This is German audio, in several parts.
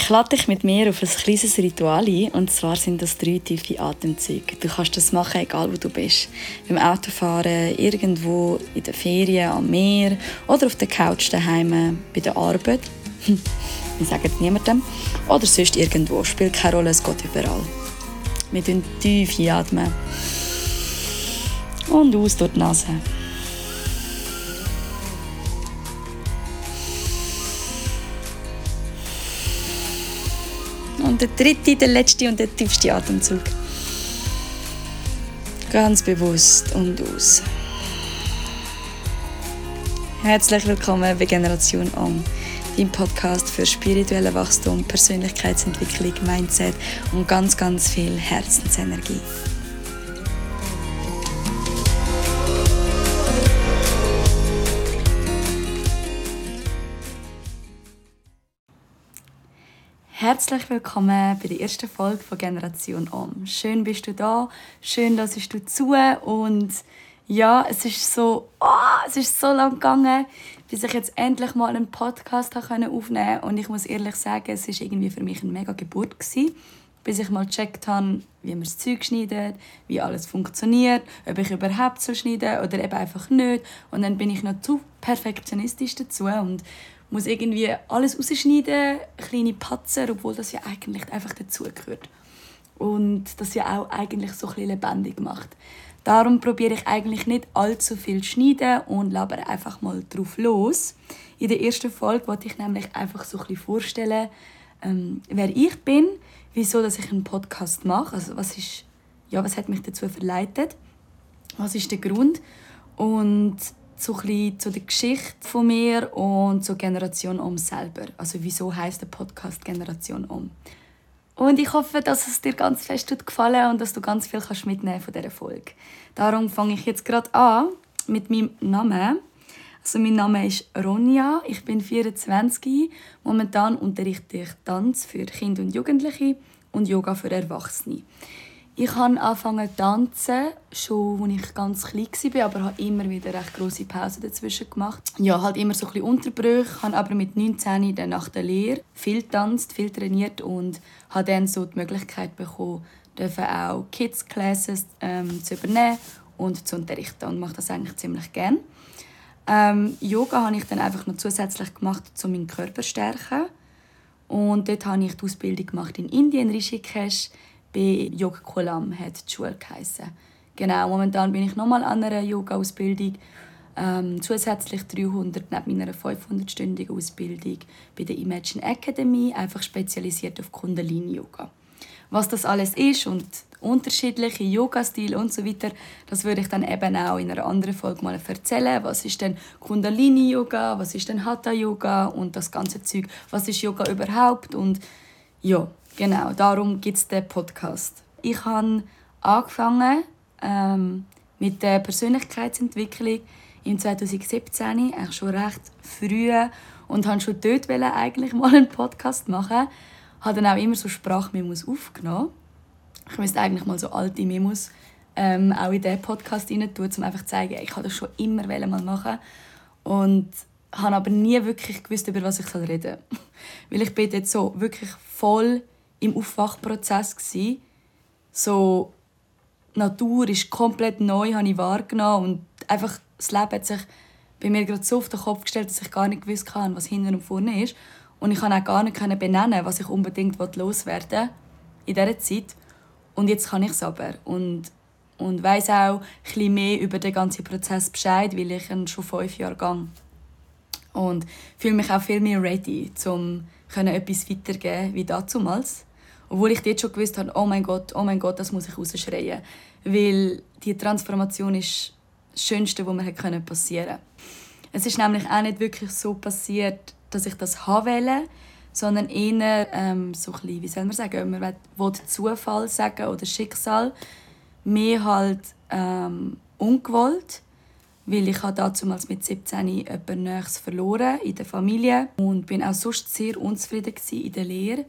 Ich lade dich mit mir auf ein kleines Ritual ein, und zwar sind das drei tiefe Atemzüge. Du kannst das machen, egal wo du bist. Beim Autofahren, irgendwo in der Ferien, am Meer oder auf der Couch daheim, bei der Arbeit. Wir sagen es niemandem. Oder sonst irgendwo. Spielt keine Rolle, es geht überall. Wir atmen tief einatmen. Und aus durch die Nase. Und der dritte, der letzte und der tiefste Atemzug. Ganz bewusst und aus. Herzlich willkommen bei Generation Om, dein Podcast für spirituelle Wachstum, Persönlichkeitsentwicklung, Mindset und ganz, ganz viel Herzensenergie. Herzlich willkommen bei der ersten Folge von Generation Om. Schön bist du da, schön dass du zu. Und ja, es ist so, oh, es ist so lang gegangen, bis ich jetzt endlich mal einen Podcast aufnehmen konnte. Und ich muss ehrlich sagen, es ist irgendwie für mich eine mega Geburt gewesen, bis ich mal gecheckt habe, wie man das Zeug schneidet, wie alles funktioniert, ob ich überhaupt so schneide oder eben einfach nicht. Und dann bin ich noch zu perfektionistisch dazu. Und muss irgendwie alles rausschneiden, kleine Patzer, obwohl das ja eigentlich einfach dazugehört. Und das ja auch eigentlich so ein lebendig macht. Darum probiere ich eigentlich nicht allzu viel zu schneiden und laber einfach mal drauf los. In der ersten Folge wollte ich nämlich einfach so ein vorstellen, ähm, wer ich bin, wieso dass ich einen Podcast mache, also was ist, ja, was hat mich dazu verleitet, was ist der Grund und so ein zu der Geschichte von mir und zur Generation Um selber. Also wieso heißt der Podcast Generation Um? Und ich hoffe, dass es dir ganz fest gefallen und dass du ganz viel kannst mitnehmen von dieser Folge. Darum fange ich jetzt gerade an mit meinem Namen. Also mein Name ist Ronja, ich bin 24. Momentan unterrichte ich Tanz für Kinder und Jugendliche und Yoga für Erwachsene. Ich habe angefangen zu tanzen, schon als ich ganz klein war, aber habe immer wieder recht grosse Pausen dazwischen gemacht. Ja, halt immer so ein bisschen Unterbrüche, habe aber mit 19 dann nach der Lehre viel tanzt, viel trainiert und habe dann so die Möglichkeit bekommen, auch Kids Classes ähm, zu übernehmen und zu unterrichten und mache das eigentlich ziemlich gerne. Ähm, Yoga habe ich dann einfach noch zusätzlich gemacht, um meinen Körper zu stärken. Und dort habe ich die Ausbildung gemacht in Indien, Rishikesh, bei Yoga Kolam hat die Schule geheißen. Genau, momentan bin ich nochmal an einer Yoga-Ausbildung. Ähm, zusätzlich 300 neben meiner 500-stündigen Ausbildung bei der Imagine Academy, einfach spezialisiert auf Kundalini-Yoga. Was das alles ist und unterschiedliche Yoga-Stile und so weiter, das würde ich dann eben auch in einer anderen Folge mal erzählen. Was ist denn Kundalini-Yoga, was ist denn Hatha-Yoga und das ganze Zeug, was ist Yoga überhaupt und ja, Genau, darum gibt es den Podcast. Ich habe angefangen ähm, mit der Persönlichkeitsentwicklung im 2017, eigentlich schon recht früh und habe schon dort eigentlich mal einen Podcast machen. Habe dann auch immer so Sprachmemos aufgenommen. Ich müsste eigentlich mal so alte Memos ähm, auch in diesen Podcast rein tun, um einfach zu zeigen, ich habe das schon immer mal machen und habe aber nie wirklich gewusst, über was ich reden soll. Weil ich bin jetzt so wirklich voll im Aufwachprozess. Gewesen. So, die Natur ist komplett neu, habe ich wahrgenommen und einfach das Leben hat sich bei mir gerade so auf den Kopf gestellt, dass ich gar nicht gewusst habe, was hinten und vorne ist. Und ich konnte auch gar nicht benennen, was ich unbedingt loswerden will in dieser Zeit. Und jetzt kann ich es aber. Und, und weiss auch ein mehr über den ganzen Prozess Bescheid, weil ich schon fünf Jahre gehe. Und fühle mich auch viel mehr ready, um etwas weitergeben wie damals. Obwohl ich dort schon gewusst habe, oh mein Gott, oh mein Gott, das muss ich rausschreien. Weil die Transformation ist das Schönste, was mir passieren konnte. Es ist nämlich auch nicht wirklich so passiert, dass ich das wollte, sondern eher ähm, so ein bisschen, wie soll man sagen, man will Zufall sagen oder Schicksal. Mehr halt ähm, ungewollt, weil ich damals mit 17 jemanden Nächstes verloren in der Familie und bin auch sonst sehr unzufrieden in der Lehre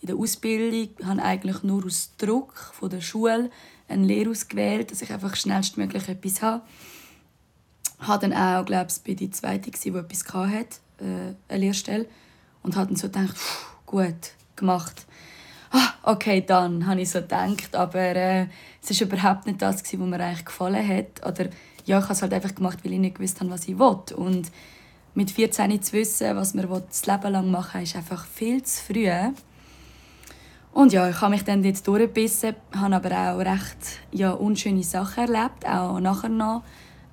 in der Ausbildung habe eigentlich nur aus Druck von der Schule eine Lehre ausgewählt, dass ich einfach schnellstmöglich etwas habe. Ich war dann auch, glaube ich, bei der zweiten, die etwas hatte, äh, eine Lehrstelle. Und habe dann so gedacht, gut, gemacht. Ah, okay, dann habe ich so gedacht, aber äh, es war überhaupt nicht das, was mir eigentlich gefallen hat. Oder ja, ich habe es halt einfach gemacht, weil ich nicht gewusst habe, was ich will. Und mit 14 zu wissen, was man das Leben lang machen will, ist einfach viel zu früh. Und ja, ich habe mich dann dort durchgebissen, habe aber auch recht ja, unschöne Sachen erlebt, auch nachher noch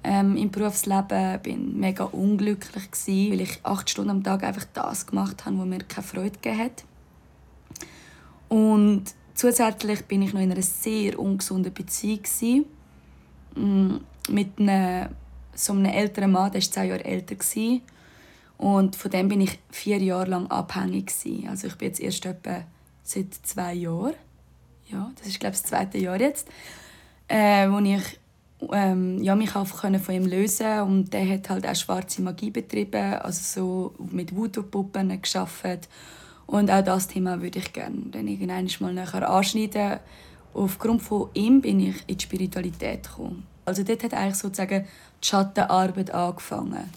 ähm, im Berufsleben. War mega unglücklich, gewesen, weil ich acht Stunden am Tag einfach das gemacht habe, was mir keine Freude gegeben hat. Und zusätzlich bin ich noch in einer sehr ungesunden Beziehung. Gewesen, mm, mit einem, so einem älteren Mann, der war zehn Jahre älter. Gewesen. Und von dem bin ich vier Jahre lang abhängig. Gewesen. Also ich bin jetzt erst etwa seit zwei Jahren. Ja, das ist glaube ich das zweite Jahr jetzt, äh, wo ich ähm, ja, mich auch von ihm lösen und der hat halt auch schwarze Magie betrieben, also so mit Voodoo-Puppen geschafft und auch das Thema würde ich gerne dann irgendwann mal nachher anschneiden. Aufgrund von ihm bin ich in die Spiritualität gekommen. Also dort hat eigentlich sozusagen die Schattenarbeit angefangen.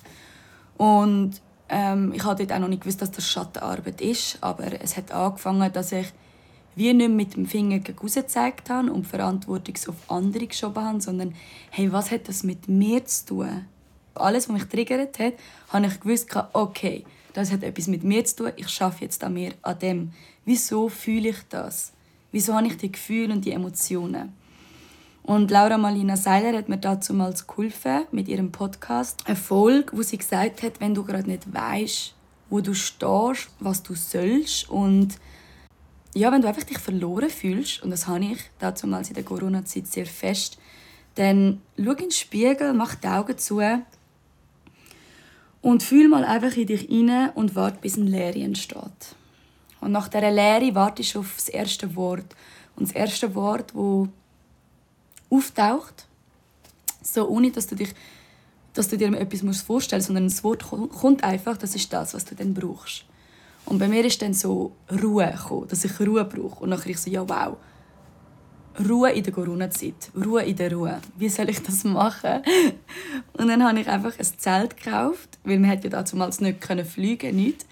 Und ähm, ich habe dort auch noch nicht gewusst, dass das Schattenarbeit ist, aber es hat angefangen, dass ich wie nicht mit dem Finger gegen gezeigt habe und Verantwortung auf andere geschoben habe, sondern hey, was hat das mit mir zu tun? Alles, was mich triggert hat, habe ich gewusst, okay, das hat etwas mit mir zu tun, ich schaffe jetzt an mir, an dem. Wieso fühle ich das? Wieso habe ich die Gefühle und die Emotionen? Und Laura Malina Seiler hat mir dazu mal geholfen mit ihrem Podcast. Eine Folge, wo sie gesagt hat, wenn du gerade nicht weißt, wo du stehst, was du sollst und ja, wenn du einfach dich verloren fühlst, und das habe ich damals in der Corona-Zeit sehr fest, dann schau in den Spiegel, mach die Augen zu und fühl mal einfach in dich rein und warte, bis eine Leere entsteht. Und nach dieser Leere wartest du auf das erste Wort. Und das erste Wort, das auftaucht, so ohne dass du, dich, dass du dir etwas vorstellen musst, sondern das Wort kommt einfach, das ist das, was du dann brauchst. Und bei mir ist dann so Ruhe gekommen, dass ich Ruhe brauche. Und nachher ich so, ja wow, Ruhe in der Corona-Zeit, Ruhe in der Ruhe. Wie soll ich das machen? Und dann habe ich einfach ein Zelt gekauft, weil man ja damals nicht können fliegen nicht.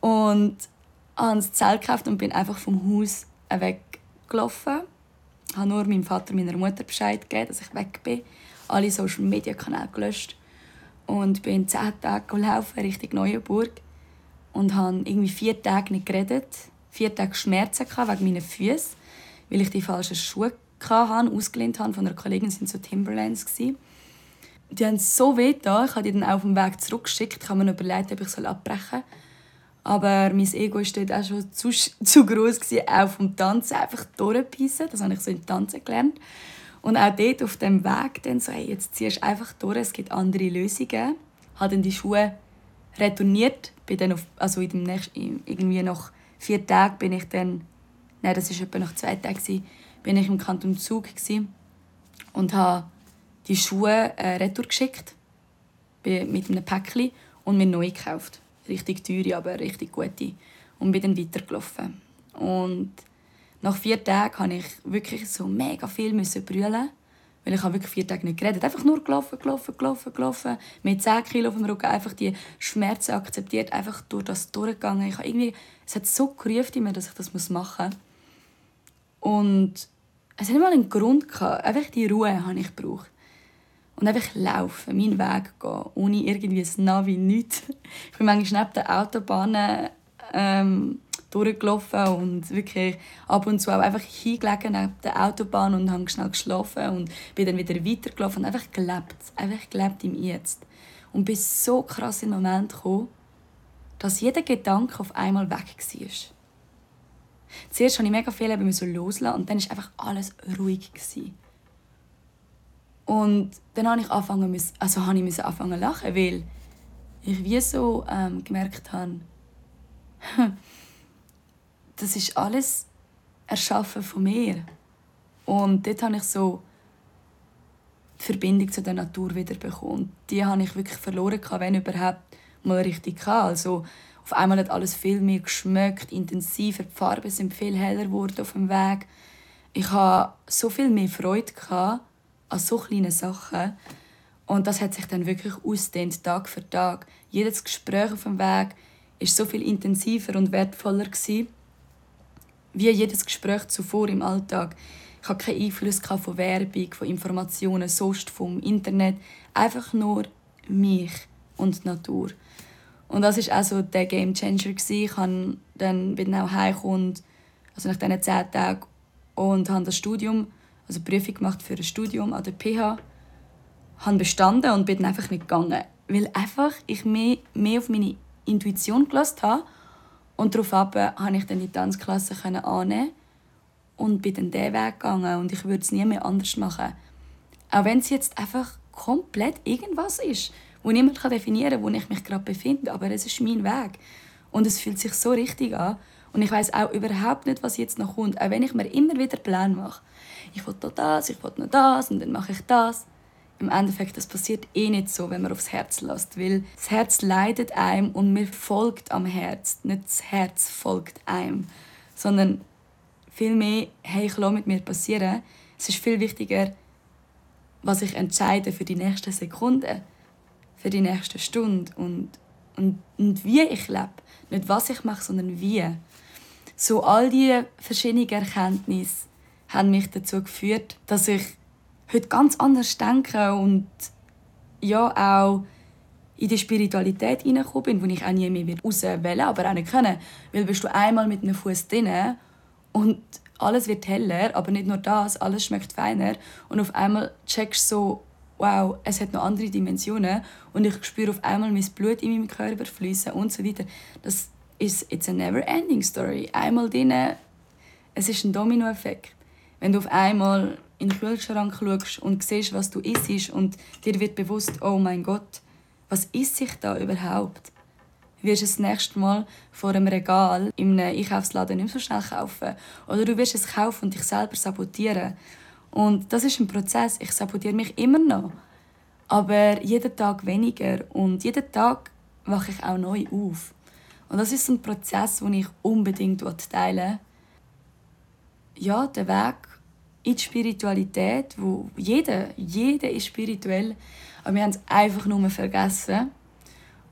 Und habe ein Zelt gekauft und bin einfach vom Haus weggelaufen. Habe nur meinem Vater und meiner Mutter Bescheid gegeben, dass ich weg bin. Alle Social Media Kanäle gelöscht. Und bin zehn Tage gelaufen Richtung Neuenburg. Und habe irgendwie vier Tage nicht geredet. Vier Tage Schmerzen wegen meinen Füßen weil ich die falschen Schuhe hatte, ausgelehnt habe von einer Kollegin, sind so Timberlands gewesen. Die haben so weh da. Ich habe die dann auf dem Weg zurückgeschickt. Ich habe mir überlegt, ob ich abbrechen soll. Aber mein Ego war dort auch schon zu, zu groß, gewesen, auch vom Tanzen einfach durchbeissen. Das habe ich so im Tanzen gelernt. Und auch dort auf dem Weg dann so, hey, jetzt ziehst du einfach durch, es gibt andere Lösungen. Habe dann die Schuhe retourniert. Bin dann auf, also in dem nächsten, irgendwie nach vier Tagen bin ich dann nein, das war etwa nach zwei Tagen, bin ich im Kanton Zug und habe die Schuhe äh, retour geschickt mit einem Päckchen und mir neu gekauft. Richtig teure, aber richtig gute. Und bin dann weitergelaufen. Und nach vier Tagen musste ich wirklich so mega viel brüllen. Weil ich habe wirklich vier Tage nicht geredet. Einfach nur gelaufen, gelaufen, gelaufen, gelaufen. Mit 10 Kilo auf dem Rücken einfach die Schmerzen akzeptiert. Einfach durch das durchgegangen. Ich habe irgendwie, es hat so gerufen in mir, dass ich das machen muss. Und es hat nicht mal einen Grund gehabt. Einfach die Ruhe habe ich gebraucht. Und einfach laufen, meinen Weg gehen, ohne irgendwie ein Navi, nichts. Ich bin manchmal neben den Autobahnen ähm, durchgelaufen und wirklich ab und zu auch einfach hingelegen neben der Autobahn und habe schnell geschlafen und bin dann wieder weitergelaufen und einfach gelebt. Einfach gelebt im Jetzt. Und bis so krass in den Moment gekommen, dass jeder Gedanke auf einmal weg war. Zuerst musste ich mega viel loslassen und dann war einfach alles ruhig. Gewesen. Und dann habe ich angefangen, also habe ich anfangen zu lachen, weil ich wie so ähm, gemerkt habe, das ist alles erschaffen von mir. Und dort habe ich so die Verbindung zu der Natur wieder bekommen. Die habe ich wirklich verloren, wenn überhaupt mal richtig hatte. Also auf einmal hat alles viel mehr geschmeckt, intensiver, die Farben sind viel heller geworden auf dem Weg. Ich hatte so viel mehr Freude an so kleinen Sachen. Und das hat sich dann wirklich ausdehnt, Tag für Tag. Jedes Gespräch auf dem Weg war so viel intensiver und wertvoller. Gewesen. wie jedes Gespräch zuvor im Alltag. Ich habe keinen Einfluss von Werbung, von Informationen, sonst vom Internet. Einfach nur mich und die Natur. Und das war auch so der Game Changer. Ich habe dann bin auch heimgekommen, also nach diesen zehn Tagen, und habe das Studium, also Prüfung gemacht für ein Studium an der PH, habe bestanden und bin dann einfach nicht gegangen, weil einfach ich mehr, mehr auf meine Intuition gelassen habe und daraufhin konnte ich dann die Tanzklasse annehmen und bin dann diesen Weg gegangen und ich würde es nie mehr anders machen. Auch wenn es jetzt einfach komplett irgendwas ist, wo niemand definieren kann, wo ich mich gerade befinde, aber es ist mein Weg. Und es fühlt sich so richtig an. Und ich weiß auch überhaupt nicht, was jetzt noch kommt, auch wenn ich mir immer wieder Pläne mache. Ich will noch das, ich will noch das und dann mache ich das. Im Endeffekt, das passiert eh nicht so, wenn man aufs Herz lässt, weil das Herz leidet einem und mir folgt am Herz, nicht das Herz folgt einem, sondern vielmehr, hey, ich lasse mit mir passieren. Es ist viel wichtiger, was ich entscheide für die nächste Sekunde, für die nächste Stunde und, und, und wie ich lebe. Nicht was ich mache, sondern wie. So all diese verschiedenen Erkenntnisse haben mich dazu geführt, dass ich heute ganz anders denke und ja auch in die Spiritualität hineingekommen bin, wo ich auch nie mehr raus will, aber auch nicht können. Weil bist du einmal mit einem Fuß drin und alles wird heller, aber nicht nur das, alles schmeckt feiner und auf einmal checkst du so, wow, es hat noch andere Dimensionen und ich spüre auf einmal mein Blut in meinem Körper fließen und so weiter. Das ist it's a never ending story. Einmal drin, es ist ein Dominoeffekt. Wenn du auf einmal in den Kühlschrank schaust und siehst, was du isst und dir wird bewusst, oh mein Gott, was isst ich da überhaupt? wirst es das nächste Mal vor einem Regal einem Einkaufsladen nicht so schnell kaufen. Oder du wirst es kaufen und dich selber sabotieren. Und das ist ein Prozess. Ich sabotiere mich immer noch. Aber jeden Tag weniger. Und jeden Tag wache ich auch neu auf. Und das ist ein Prozess, den ich unbedingt teilen will. Ja, der Weg in die Spiritualität, wo jeder, jeder ist spirituell, aber wir haben es einfach nur vergessen.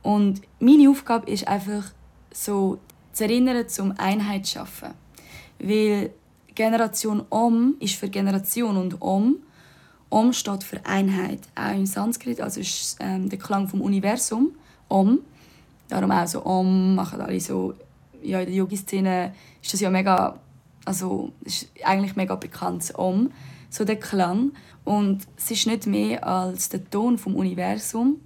Und meine Aufgabe ist einfach, so zu erinnern, zum Einheit zu schaffen. Weil Generation Om ist für Generation und Om. Om steht für Einheit. Auch im Sanskrit, also ist ähm, der Klang vom Universum, Om. Darum auch so Om, machen alle so, ja, in der Yogi-Szene ist das ja mega, also ist eigentlich mega bekannt, Om, so der Klang. Und es ist nicht mehr als der Ton vom Universum,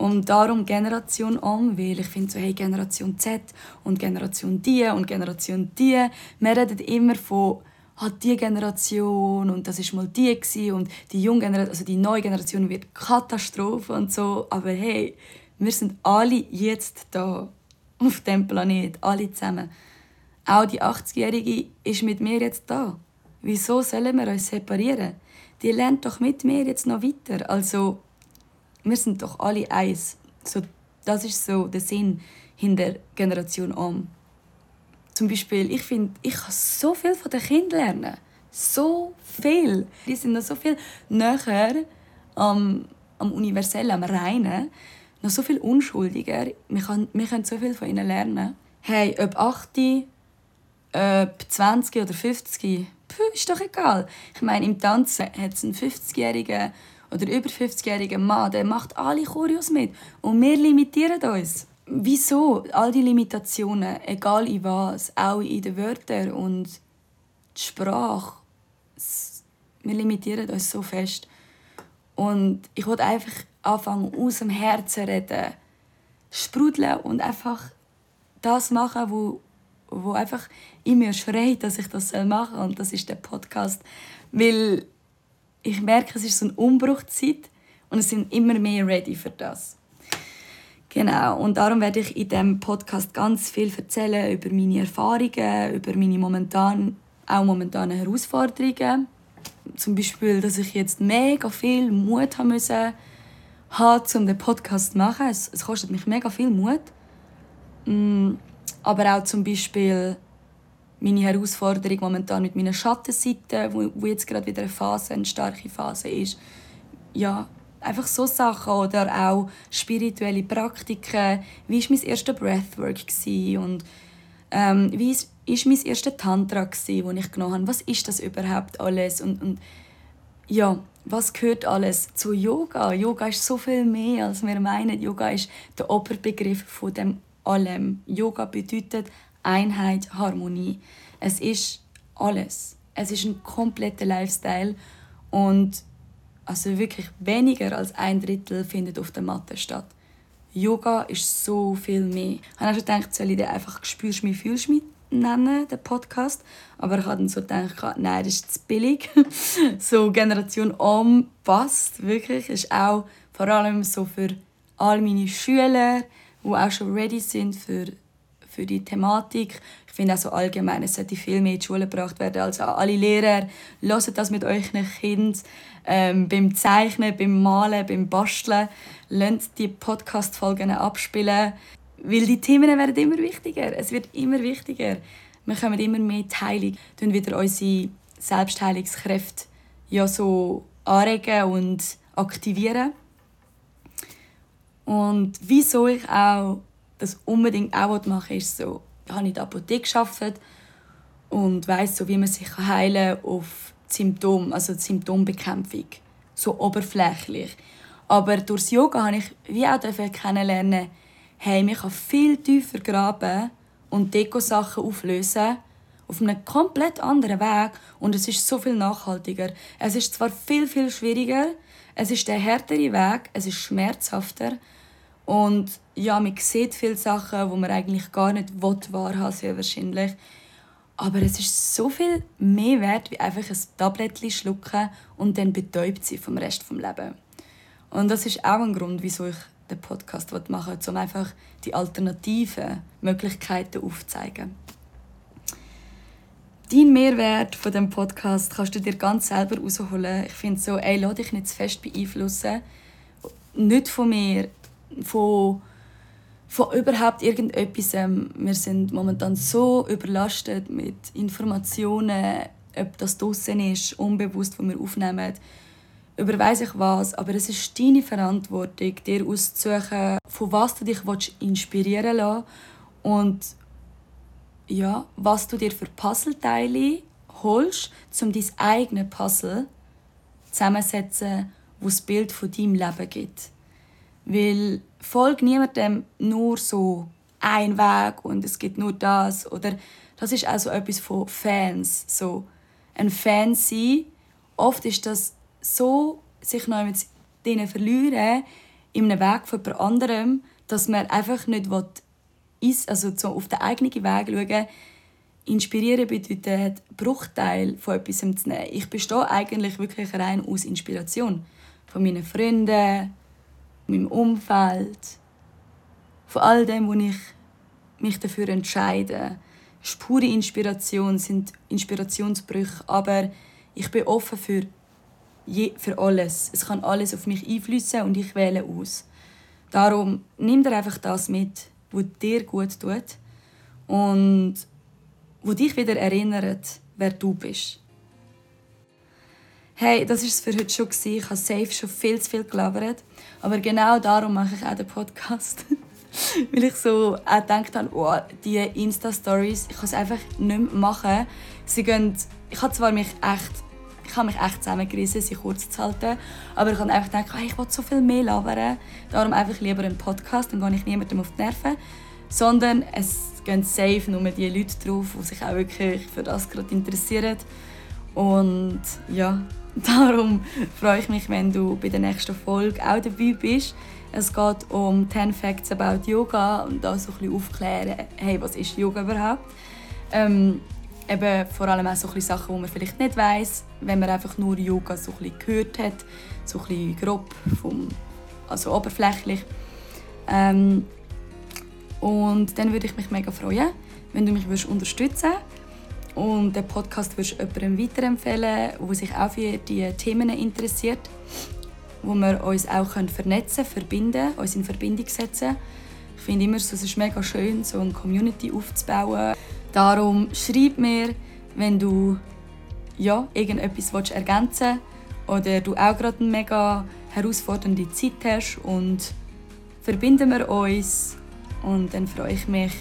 und darum Generation Om, weil ich finde so, hey, Generation Z und Generation die und Generation die. Wir reden immer von hat ah, die Generation und das ist mal die gewesen, und die junge Generation, also die neue Generation wird Katastrophe und so. Aber hey, wir sind alle jetzt da auf dem Planet, alle zusammen. Auch die 80-Jährige ist mit mir jetzt da. Wieso sollen wir uns separieren? Die lernt doch mit mir jetzt noch weiter. Also wir sind doch alle eins. So, das ist so der Sinn hinter Generation Om. Zum Beispiel, ich finde, ich kann so viel von den Kindern lernen. So viel. Die sind noch so viel näher am, am Universellen, am Reinen. Noch so viel unschuldiger. Wir können, wir können so viel von ihnen lernen. Hey, ob 80, ob 20 oder 50, Puh, ist doch egal. Ich meine, im Tanzen hat es einen 50-Jährigen oder über 50-jähriger Mann, der macht alle Choreos mit. Und wir limitieren uns. Wieso? All die Limitationen, egal in was, auch in den Wörtern und die Sprache. Wir limitieren uns so fest. Und ich wollte einfach anfangen, aus dem Herzen reden, sprudeln und einfach das machen, wo, wo einfach in mir schreit, dass ich das machen soll. Und das ist der Podcast. Weil ich merke, es ist so eine Umbruchzeit und es sind immer mehr ready für das. Genau, und darum werde ich in diesem Podcast ganz viel erzählen über meine Erfahrungen, über meine momentan, auch momentanen Herausforderungen. Zum Beispiel, dass ich jetzt mega viel Mut haben musste, um den Podcast zu machen. Es, es kostet mich mega viel Mut. Mm, aber auch zum Beispiel meine Herausforderung momentan mit meiner Schattenseite, wo, wo jetzt gerade wieder eine Phase, eine starke Phase ist. Ja, einfach so Sachen oder auch spirituelle Praktiken. Wie war mein erster Breathwork und ähm, wie ist mein erster Tantra den ich genommen habe. Was ist das überhaupt alles und, und ja, was gehört alles zu Yoga? Yoga ist so viel mehr, als wir meinen. Yoga ist der Oberbegriff von dem allem. Yoga bedeutet Einheit, Harmonie. Es ist alles. Es ist ein kompletter Lifestyle und also wirklich weniger als ein Drittel findet auf der Matte statt. Yoga ist so viel mehr. Ich habe schon gedacht, soll ich den einfach «Spürst mich, fühlst mich» nennen, den Podcast. Aber ich habe dann so gedacht, nein, das ist zu billig. so Generation Om passt wirklich. Ist auch vor allem so für all meine Schüler, die auch schon ready sind für, für die Thematik. Ich finde auch so allgemein, es sollte viel mehr in die Schule gebracht werden. Also alle Lehrer, hört das mit euch Kind ähm, beim Zeichnen, beim Malen, beim Basteln. Lasst die Podcast-Folgen abspielen. Weil die Themen werden immer wichtiger. Es wird immer wichtiger. Wir kommen immer mehr Heilung. Wir wieder unsere Selbstheilungskräfte ja so anregen und aktivieren. Und wieso ich auch das unbedingt auch machen ist so, ich habe in der Apotheke gearbeitet und weiß so, wie man sich heilen kann auf Symptome, also Symptombekämpfung, so oberflächlich. Aber durch das Yoga habe ich wie auch kennenlernen, hey, man kann viel tiefer graben und Deko-Sachen auflösen auf einem komplett anderen Weg und es ist so viel nachhaltiger. Es ist zwar viel, viel schwieriger, es ist der härtere Weg, es ist schmerzhafter und ja, man sieht viele Sachen, wo man eigentlich gar nicht wahrhaben will, wahrscheinlich. Aber es ist so viel mehr wert, wie einfach ein Tablettchen schlucken und dann betäubt sie vom Rest des Lebens. Und das ist auch ein Grund, wieso ich den Podcast machen will, um einfach die alternativen Möglichkeiten aufzuzeigen. Dein Mehrwert von dem Podcast kannst du dir ganz selber herausholen. Ich finde so, ey, lass dich nicht zu fest beeinflussen. Nicht von mir, von, von überhaupt irgendetwas. Wir sind momentan so überlastet mit Informationen, ob das draussen ist, unbewusst, was wir aufnehmen über weiss ich was, aber es ist deine Verantwortung, dir auszusuchen, von was du dich inspirieren lassen und ja, was du dir für Puzzleteile holst, um dein eigenes Puzzle zusammensetzen, wo das Bild von deinem Leben gibt. Weil folgt niemandem nur so ein Weg und es gibt nur das oder das ist also etwas von Fans so ein Fan sein oft ist das so sich noch mit denen verlieren in einem Weg von jemand anderem, dass man einfach nicht will, also so auf den eigenen Weg schauen Inspirieren bedeutet, Bruchteil von etwas zu nehmen. Ich bestehe eigentlich wirklich rein aus Inspiration. Von meinen Freunden, meinem Umfeld, von all dem, wo ich mich dafür entscheide. Es ist pure Inspiration, sind Inspirationsbrüche, aber ich bin offen für je, für alles. Es kann alles auf mich einfließen und ich wähle aus. Darum nimm dir einfach das mit, was dir gut tut und wo dich wieder erinnert, wer du bist. Hey, das war es für heute schon. Ich habe safe schon viel zu viel gelabert. Aber genau darum mache ich auch den Podcast. Weil ich so auch gedacht habe, oh, die Insta-Stories, ich kann es einfach nicht mehr machen. Sie gehen, ich habe zwar mich echt ich habe mich echt zusammengerissen, sie kurz zu halten. Aber ich habe einfach gedacht, ich will so viel mehr labern. Darum einfach lieber einen Podcast, dann gehe ich niemandem auf die Nerven. Sondern es gehen safe nur die Leute drauf, die sich auch wirklich für das gerade interessieren. Und ja, darum freue ich mich, wenn du bei der nächsten Folge auch dabei bist. Es geht um 10 Facts about Yoga und da so ein bisschen aufklären, hey, was ist Yoga überhaupt? Ähm, eben vor allem auch so ein Sachen, die man vielleicht nicht weiß, wenn man einfach nur Yoga so ein gehört hat, so ein grob, vom, also oberflächlich. Ähm, und dann würde ich mich mega freuen, wenn du mich würdest unterstützen und den Podcast würdest jemandem weiterempfehlen, der sich auch für diese Themen interessiert, wo wir uns auch vernetzen können, verbinden, uns in Verbindung setzen. Ich finde immer, es ist mega schön, so eine Community aufzubauen. Darum schreib mir, wenn du ja, irgendetwas willst ergänzen oder du auch gerade eine mega herausfordernde Zeit hast und verbinden wir uns und dann freue ich mich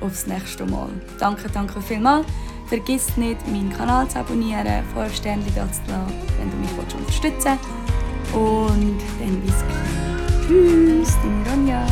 aufs nächste Mal. Danke, danke vielmals. Vergiss nicht, meinen Kanal zu abonnieren, 5 Sterne da zu lassen, wenn du mich unterstützen willst. Und dann bis gleich. Tschüss, deine Ronja.